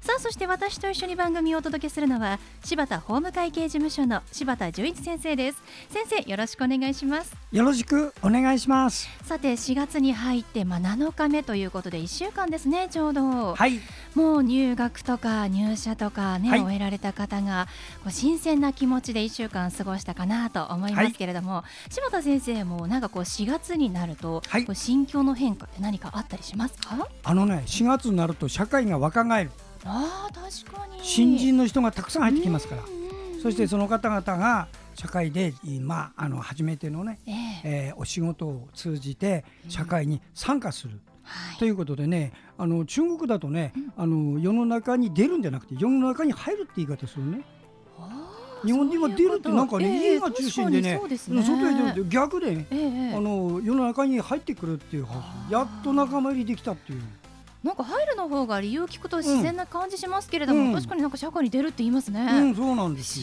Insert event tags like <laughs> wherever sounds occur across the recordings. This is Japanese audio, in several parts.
さあそして私と一緒に番組をお届けするのは柴田法務会計事務所の柴田純一先生です。先生よろしくお願いします。よろしくお願いします。さて4月に入ってまあ7日目ということで1週間ですねちょうど。はい。もう入学とか入社とかね、はい。終えられた方がこう新鮮な気持ちで1週間過ごしたかなと思いますけれども、柴田先生もなんかこう4月になると、はい。こう心境の変化って何かあったりしますか？あのね4月になると社会が若返るあー確かに。新人の人がたくさん入ってきますから。うんうんそしてその方々が社会でまああの初めてのね、ええ。えーお仕事を通じて社会に参加する。はい。ということでねあの中国だとねあの世の中に出るんじゃなくて世の中に入るって言い方するね。日本人は出るってなんかねそういうこと。家が中心でねね。外へ出るって逆でねええええ。あの世の中に入ってくるっていうやっと仲間入りできたっていうなんか入るの方が理由を聞くと自然な感じしますけれども、うん。確かになんか社会に出るって言いますね、うんそうなんです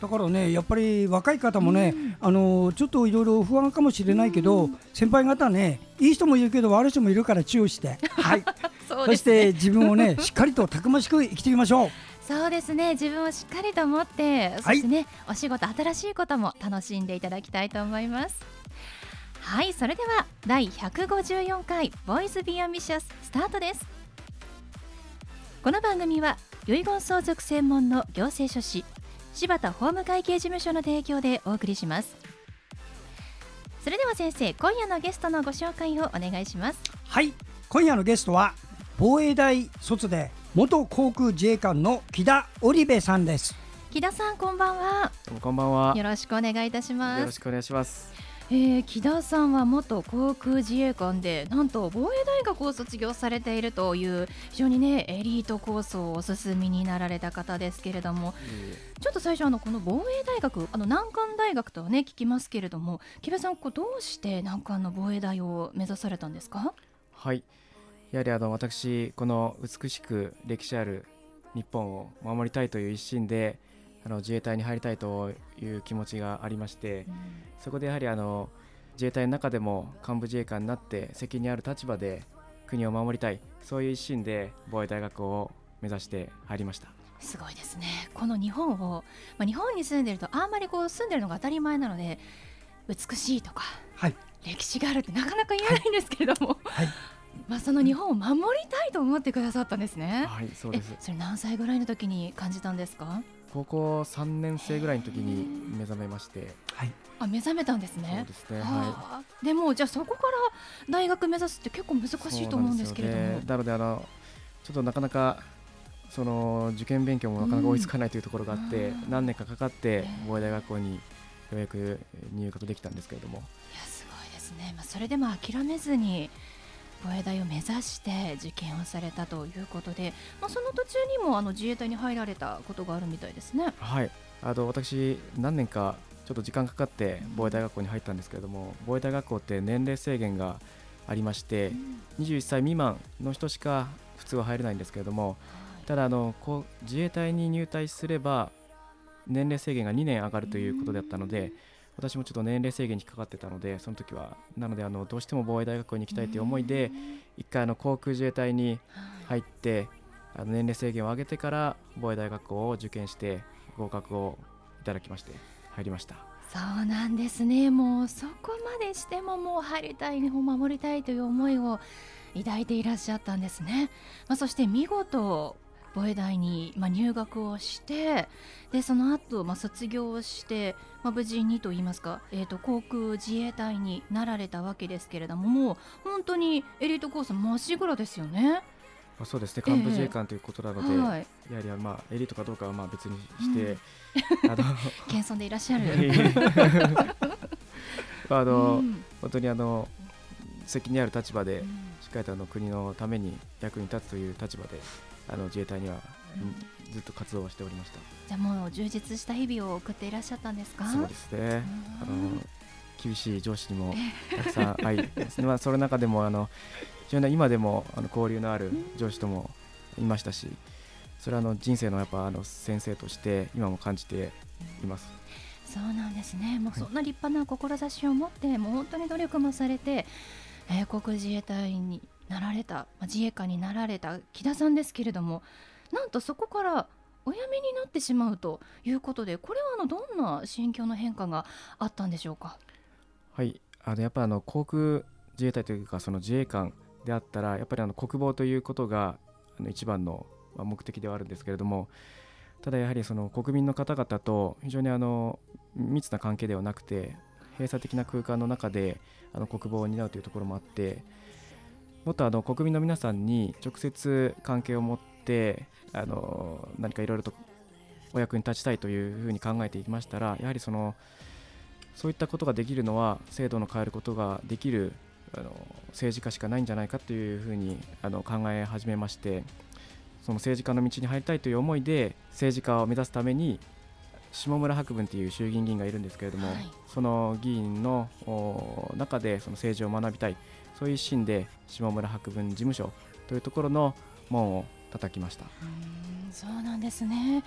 だからねやっぱり若い方もね、うん。あのちょっといろいろ不安かもしれないけど、うん。先輩方ねいい人もいるけど悪い人もいるから注意して、<laughs> はい、そそして自分をね <laughs> しっかりとたくましく生きていきましょう。そうですね。自分をしっかりと持ってそしてね、お仕事新しいことも楽しんでいただきたいと思いますはいそれでは第154回ボーイズビーアンビシャススタートですこの番組は遺言相続専門の行政書士柴田法務会計事務所の提供でお送りしますそれでは先生今夜のゲストのご紹介をお願いしますはい今夜のゲストは防衛大卒で元航空自衛官の木田織部さんです。木田さんこんばんはこんばんは。よろしくお願いいたしますよろしくお願いします。えー、木田さんは元航空自衛官でなんと防衛大学を卒業されているという非常にねエリートコースをお進みになられた方ですけれどもちょっと最初あのこの防衛大学あの難関大学とはね聞きますけれども木田さんこうどうして難関の防衛大を目指されたんですか？はい。やはりあの私この美しく歴史ある日本を守りたいという一心であの自衛隊に入りたいという気持ちがありまして、そこでやはりあの自衛隊の中でも幹部自衛官になって責任ある立場で国を守りたいそういう一心で防衛大学を目指して入りました。すごいですねこの日本を、まあ、日本に住んでるとあんまりこう住んでるのが当たり前なので美しいとかはい歴史があるってなかなか言えないんですけれども、はいまあその日本を守りたいと思ってくださったんですね。はい、そうえです。それ何歳ぐらいの時に感じたんですか？高校3年生ぐらいの時に目覚めまして、はい。あ目覚めたんですそうねですね。ははい。あでもじゃあそこから大学目指すって結構難しいと思うんですけれども、そうなんですよ。ねなのであのちょっとなかなかその受験勉強もなかなか追いつかないというところがあって、うん。何年かかかってええ。防衛大学校にようやく入学できたんですけれども、いやすごいですね、まあ、それでも諦めずに防衛大を目指して受験をされたということで、まあ、その途中にもあの自衛隊に入られたことがあるみたいですね。はい。あの私何年かちょっと時間かかって防衛大学校に入ったんですけれども、防衛大学校って年齢制限がありまして、21歳未満の人しか普通は入れないんですけれども、ただあのこう自衛隊に入隊すれば年齢制限が2年上がるということだったので、私もちょっと年齢制限に引っかかってたのでその時はなのであのどうしても防衛大学校に行きたいという思いで一回あの航空自衛隊に入ってあの年齢制限を上げてから防衛大学校を受験して合格をいただきまして入りました。そうなんですね。もうそこまでしてももう入りたい日本を守りたいという思いを抱いていらっしゃったんですね、まあ、そして見事防衛大に、まあ、入学をしてでその後、まあ卒業をして、まあ、無事にと言いますか、えー、と航空自衛隊になられたわけですけれどももう本当にエリートコースまっしぐらですよね。まあ、そうですね。ええ。幹部自衛官ということなので、はい、やはりまあエリートかどうかはまあ別にして、<laughs> あの <laughs> 謙遜でいらっしゃる。<laughs> まああの、うん。本当にあの責任ある立場でうん。しっかりとあの国のために役に立つという立場であの自衛隊には、ずっと活動をしておりました。じゃあもう充実した日々を送っていらっしゃったんですか？そうですね。あの厳しい上司にもたくさん会いまあ、<laughs> その中でもあの非常に今でもあの交流のある上司ともいましたしそれはあの人生のやっぱあの先生として今も感じています。そうなんですね。もうそんな立派な志を持って、もう本当に努力もされて、えー、航空自衛隊になられた、まあ、自衛官になられた木田さんですけれども、なんとそこからお辞めになってしまうということで、これはあのどんな心境の変化があったんでしょうか？はい、あのやっぱあの航空自衛隊というかその自衛官であったらやっぱりあの国防ということがあの一番の目的ではあるんですけれどもただやはりその国民の方々と非常にあの密な関係ではなくて閉鎖的な空間の中であの国防を担うというところもあってもっとあの国民の皆さんに直接関係を持ってあの何かいろいろとお役に立ちたいというふうに考えていきましたらやはりそのそういったことができるのは制度の変えることができるあの政治家しかないんじゃないかというふうにあの考え始めましてその政治家の道に入りたいという思いで政治家を目指すために下村博文という衆議院議員がいるんですけれども、はい、その議員の中でその政治を学びたい。そういう一心で下村博文事務所というところの門を叩きました。そうなんですね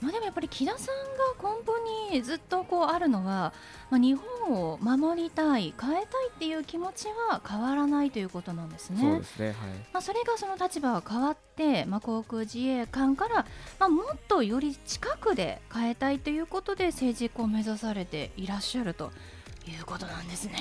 まあ、でもやっぱり木田さんが根本にずっとこうあるのは、まあ、日本を守りたい変えたいっていう気持ちは変わらないということなんですね。そうですね、はいまあ、それがその立場が変わって、まあ、航空自衛官から、まあ、もっとより近くで変えたいということで政治家を目指されていらっしゃるということなんですね。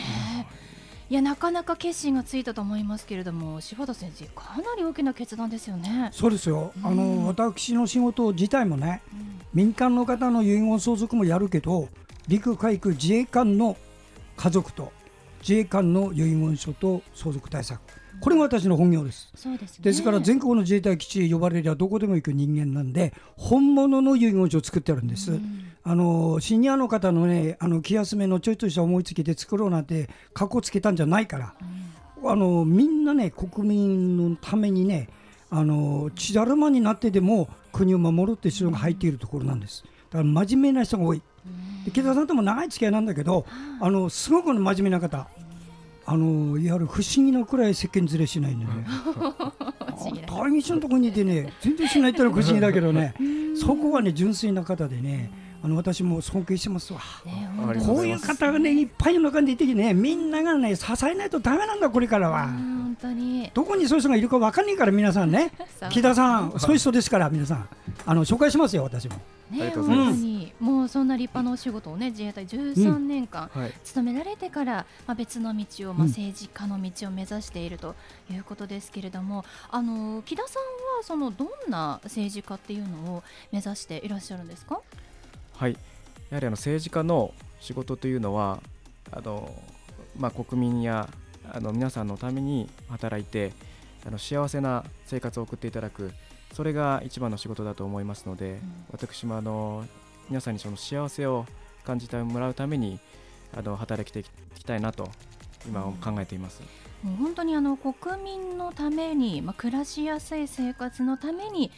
うんいやなかなか決心がついたと思いますけれども柴田先生かなり大きな決断ですよね。そうですよ、うん、あの私の仕事自体もね、うん、民間の方の遺言相続もやるけど陸海空自衛官の家族と自衛官の遺言書と相続対策。これが私の本業です。そうです、ね、ですから全国の自衛隊基地へ呼ばれりゃどこでも行く人間なんで本物の遺言書を作ってあるんです。うん、あのシニアの方のねあの気休めのちょいとした思いつきで作ろうなんて格好つけたんじゃないから、うん、あのみんなね国民のためにねあの血だるまになってでも国を守るって人が入っているところなんです。だから真面目な人が多い。池田さんとも長い付き合いなんだけど、あのすごく真面目な方。あのいわゆる不思議なくらい世間ずれしないんでね。大日のところにいてね全然しないってのは不思議だけどね。そこはね純粋な方でねあの私も尊敬してますわ、ね、こういう方がねいっぱいの中にいてねみんながね支えないとだめなんだこれからは。本当に。どこにそういう人がいるか分かんないから皆さんね。<laughs> 木田さんそういう人ですから皆さん。あの紹介しますよ私も。ね、本当に、もうそんな立派なお仕事をね自衛隊13年間勤められてから、まあ、別の道を、まあ、政治家の道を目指しているということですけれども、あの木田さんはそのどんな政治家っていうのを目指していらっしゃるんですか？はい。やはりあの政治家の仕事というのはあの、まあ、国民やあの皆さんのために働いてあの幸せな生活を送っていただくそれが一番の仕事だと思いますので、うん、私もあの皆さんにその幸せを感じてもらうためにあの働きていきたいなと今考えています。もう本当にあの国民のために、まあ、暮らしやすい生活のために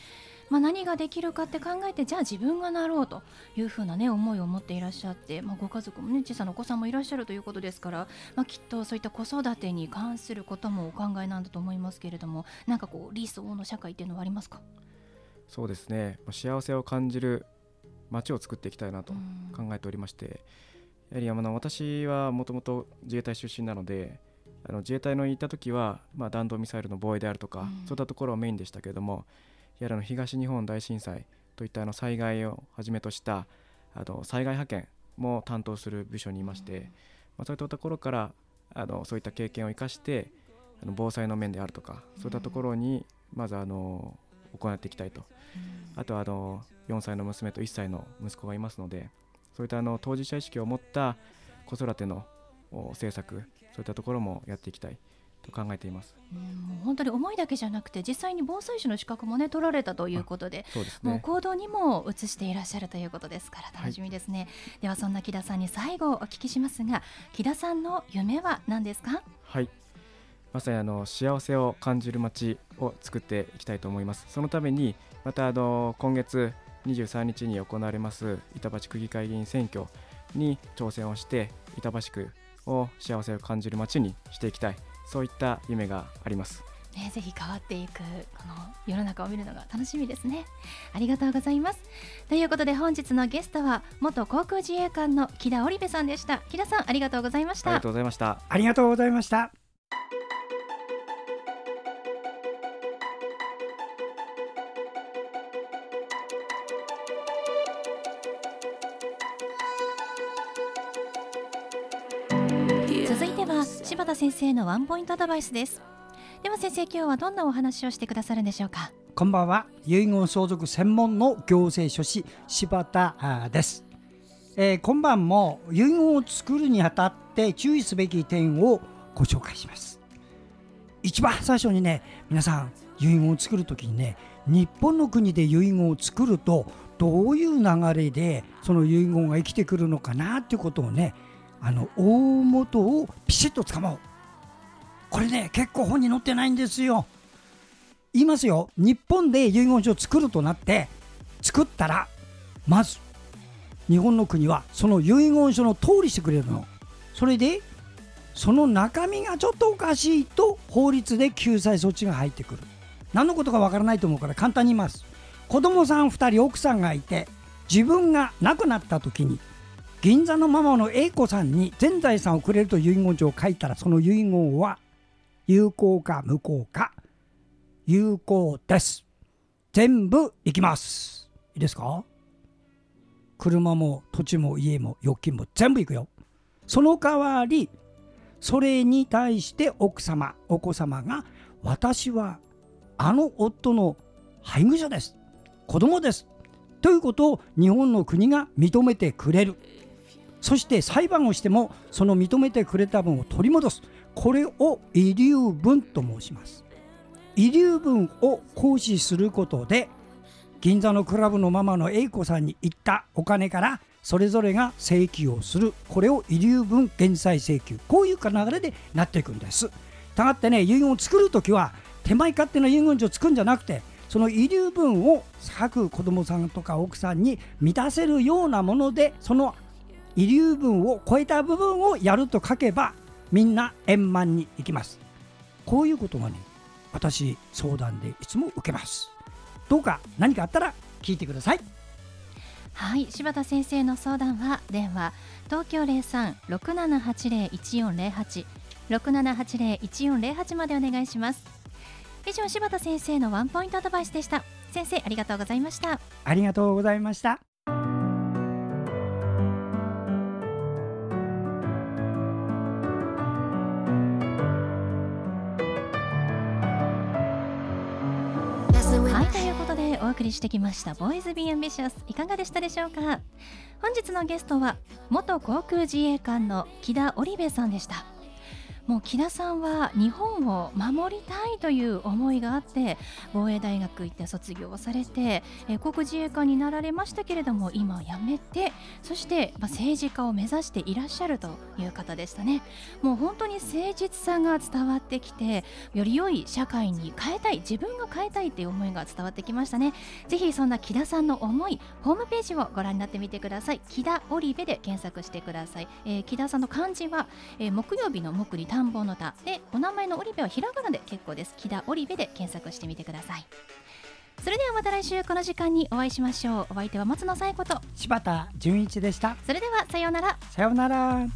まあ、何ができるかって考えてじゃあ自分がなろうというふうな、ね、思いを持っていらっしゃって、まあ、ご家族も、ね、小さなお子さんもいらっしゃるということですから、まあ、きっとそういった子育てに関することもお考えなんだと思いますけれどもなんかこう理想の社会っていうのはありますか？そうですね。幸せを感じる街を作っていきたいなと考えておりまして、やはりあの私はもともと自衛隊出身なのであの自衛隊のいた時は、まあ、弾道ミサイルの防衛であるとか、うん、そういったところをメインでしたけれどもやはり東日本大震災といったあの災害をはじめとしたあの災害派遣も担当する部署にいまして、まあ、そういったところからあのそういった経験を生かしてあの防災の面であるとかそういったところにまずあの行っていきたいと、あとはあの4歳の娘と1歳の息子がいますのでそういったあの当事者意識を持った子育ての政策そういったところもやっていきたいと考えています。もう本当に思いだけじゃなくて実際に防災士の資格もね取られたということで、ね、もう行動にも移していらっしゃるということですから楽しみですね。はい、ではそんな木田さんに最後お聞きしますが、木田さんの夢は何ですか？はい。まさにあの幸せを感じる街を作っていきたいと思いますそのためにまたあの今月23日に行われます板橋区議会議員選挙に挑戦をして板橋区を幸せを感じる街にしていきたいそういった夢があります。ね、ぜひ変わっていくこの世の中を見るのが楽しみですね。ありがとうございます。ということで本日のゲストは元航空自衛官の木田織部さんでした。木田さんありがとうございました。ありがとうございました。ありがとうございましたは柴田先生のワンポイントアドバイスです。では先生今日はどんなお話をしてくださるんでしょうか？こんばんは。遺言相続専門の行政書士柴田です、えー、今晩も遺言を作るにあたって注意すべき点をご紹介します。一番最初にね皆さん遺言を作る時にね日本の国で遺言を作るとどういう流れでその遺言が生きてくるのかなっていうことをねあの大元をピシッとつかもう。これね結構本に載ってないんですよ。言いますよ。日本で遺言書を作るとなって作ったらまず日本の国はその遺言書の通りしてくれるの。それでその中身がちょっとおかしいと法律で救済措置が入ってくる。何のことかわからないと思うから簡単に言います。子供さん2人奥さんがいて自分が亡くなった時に銀座のママの A 子さんに全財産をくれると遺言書を書いたらその遺言は有効か無効か有効です。全部いきます。いいですか？車も土地も家も預金も全部いくよ。その代わりそれに対して奥様お子様が私はあの夫の配偶者です。子供です。ということを日本の国が認めてくれる。そして裁判をしてもその認めてくれた分を取り戻す。これを遺留分と申します。遺留分を行使することで銀座のクラブのママの A 子さんに行ったお金からそれぞれが請求をする。これを遺留分減債請求。こういう流れでなっていくんです。たがってね遺言を作るときは手前勝手な遺言書を作るんじゃなくてその遺留分を各子供さんとか奥さんに満たせるようなものでその遺留分を超えた部分をやると書けばみんな円満にいきます。こういうことがね私相談でいつも受けます。どうか何かあったら聞いてください。はい柴田先生の相談は電話東京03-6780-1408 6780-1408までお願いします。以上柴田先生のワンポイントアドバイスでした。先生ありがとうございました。ありがとうございました送りしてきました「ボーイズ・ビー・アンビシャス」いかがでしたでしょうか？本日のゲストは元航空自衛官の木田織部さんでした。もう木田さんは日本を守りたいという思いがあって防衛大学行って卒業されて、え、航空自衛官になられましたけれども今辞めてそして、ま、政治家を目指していらっしゃるという方でしたね。もう本当に誠実さが伝わってきてより良い社会に変えたい自分が変えたいっていう思いが伝わってきましたね。ぜひそんな木田さんの思いホームページをご覧になってみてください。木田織部で検索してください、えー、木田さんの漢字は、えー、木曜日の木に田んぼの田でお名前の織部はひらがなで結構です。木田織部で検索してみてください。それではまた来週この時間にお会いしましょう。お相手は松野紗友子と。柴田純一でした。それではさようなら。さようなら